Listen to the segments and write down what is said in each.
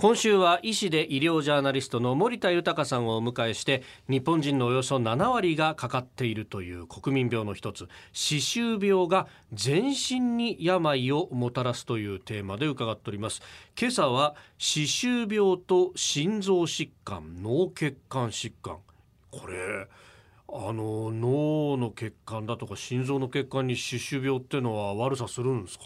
今週は医師で医療ジャーナリストの森田豊さんをお迎えして日本人のおよそ7割がかかっているという国民病の一つ歯周病が全身に病をもたらすというテーマで伺っております。今朝は歯周病と心臓疾患脳血管疾患。これあの脳の血管だとか心臓の血管に歯周病っていうのは悪さするんですか？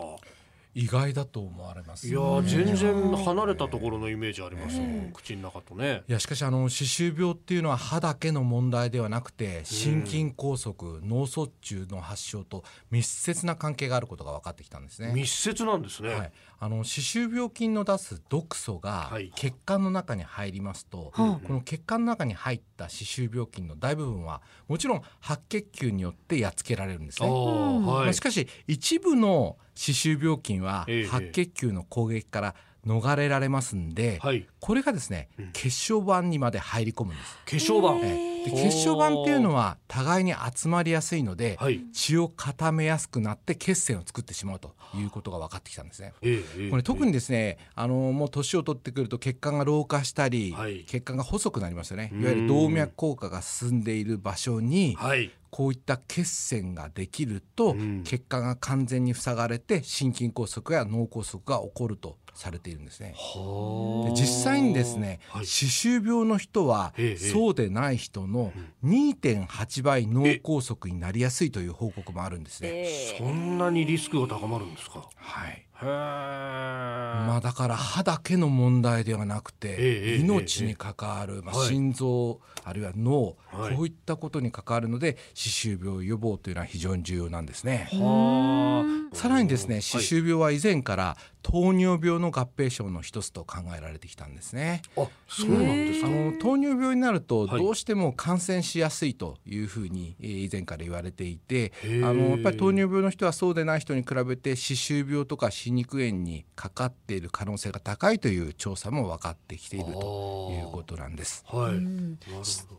意外だと思われます、ね、いや全然離れたところのイメージありますよ、えー、口の中とね。いやしかしあの歯周病っていうのは歯だけの問題ではなくて心筋梗塞、うん、脳卒中の発症と密接な関係があることが分かってきたんですね。密接なんですね、はい、あの歯周病菌の出す毒素が血管の中に入りますと、はい、この血管の中に入った歯周病菌の大部分はもちろん白血球によってやっつけられるんですね、はい、しかし一部の歯周病菌は白血球の攻撃から逃れられますんで、はい、これがですね、血小板にまで入り込むんです。血小板、で血小板っていうのは互いに集まりやすいので、はい、血を固めやすくなって血栓を作ってしまうということが分かってきたんですね。これ特にですねあのもう年を取ってくると血管が老化したり、はい、血管が細くなりますよね。いわゆる動脈硬化が進んでいる場所に、こういった血栓ができると、血管が完全に塞がれて心筋梗塞や脳梗塞が起こるとされているんですね。で実際にですね、歯周病の人はそうでない人の2.8倍脳梗塞になりやすいという報告もあるんですね。そんなにリスクが高まるんですか？はい。まあだから歯だけの問題ではなくて命に関わるまあ心臓あるいは脳こういったことに関わるので歯周病予防というのは非常に重要なんですね。さらにですね歯周病は以前から糖尿病の合併症の一つと考えられてきたんですね。あ、そうなんですか。あの糖尿病になるとどうしても感染しやすいというふうに以前から言われていて、あのやっぱり糖尿病の人はそうでない人に比べて歯周病とか歯肉炎にかかっている可能性が高いという調査も分かってきているということなんです。はい。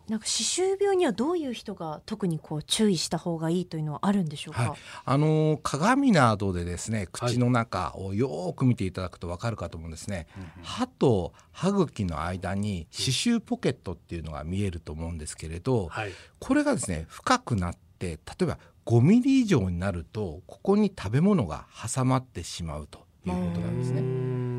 なんか歯周病にはどういう人が特にこう注意した方がいいというのはあるんでしょうか？はい、あの鏡などでですね口の中をよく見ていただくと分かるかと思うんですね、うん、歯と歯茎の間に歯周ポケットっていうのが見えると思うんですけれど、はい、これがですね深くなって例えば5ミリ以上になるとここに食べ物が挟まってしまうということなんですね。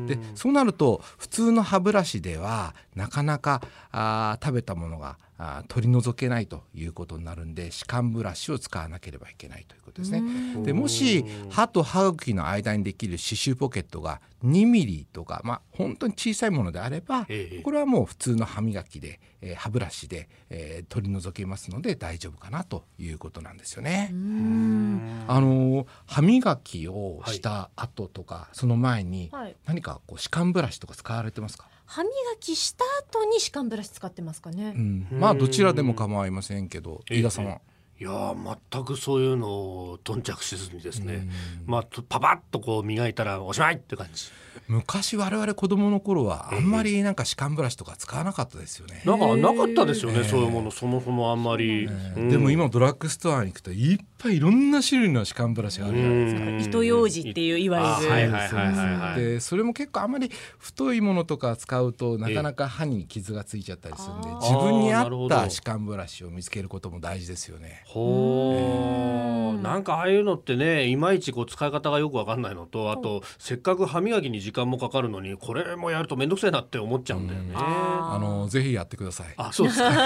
でそうなると普通の歯ブラシではなかなかあ食べたものがあ取り除けないということになるんで歯間ブラシを使わなければいけないということですね。でもし歯と歯茎の間にできる歯周ポケットが2ミリとか、まあ、本当に小さいものであればこれはもう普通の歯磨きで、えー、歯ブラシで、えー、取り除けますので大丈夫かなということなんですよね。あの歯磨きをした後とか、はい、その前に何かこう歯間ブラシとか使われてますか？歯磨きした後に歯間ブラシ使ってますかね、うん、まあどちらでも構いませんけど飯田さんは。いや全くそういうのを頓着しずにですね、まあ、パパッとこう磨いたらおしまいって感じ。昔我々子供の頃はあんまりなんか歯間ブラシとか使わなかったですよね。なんかなかったですよね、そういうもの。そもそもあんまり、でも今ドラッグストアに行くといっぱいいろんな種類の歯間ブラシがあるじゃないですか。糸ようじっていういわゆる。はいはいはいでそれも結構あんまり太いものとか使うとなかなか歯に傷がついちゃったりするんで、自分に合った歯間ブラシを見つけることも大事ですよね。ほー、なんかああいうのってねいまいちこう使い方がよくわかんないのとあとせっかく歯磨きに時間もかかるのにこれもやると面倒くさいなって思っちゃうんだよね。あのぜひやってください。あそうですか。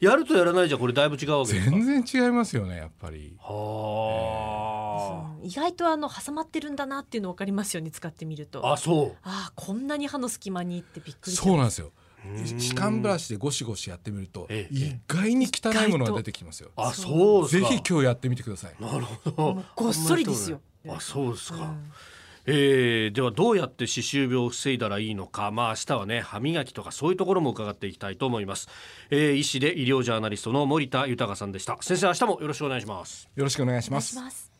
やるとやらないじゃこれだいぶ違うわけ全然違いますよねやっぱり。はあ、意外とあの挟まってるんだなっていうの分かりますよね使ってみると。あそう。あこんなに歯の隙間にってびっくりそうなんですよ。歯間ブラシでゴシゴシやってみると、意外に汚いものが出てきますよ。あ、そうぜひ今日やってみてください。なるほど。ごっそりですよ。あ、そうですか。うんえー、ではどうやって歯周病を防いだらいいのか、まあ、明日はね歯磨きとかそういうところも伺っていきたいと思います、えー、医師で医療ジャーナリストの森田豊さんでした先生明日もよろしくお願いしますよろしくお願いします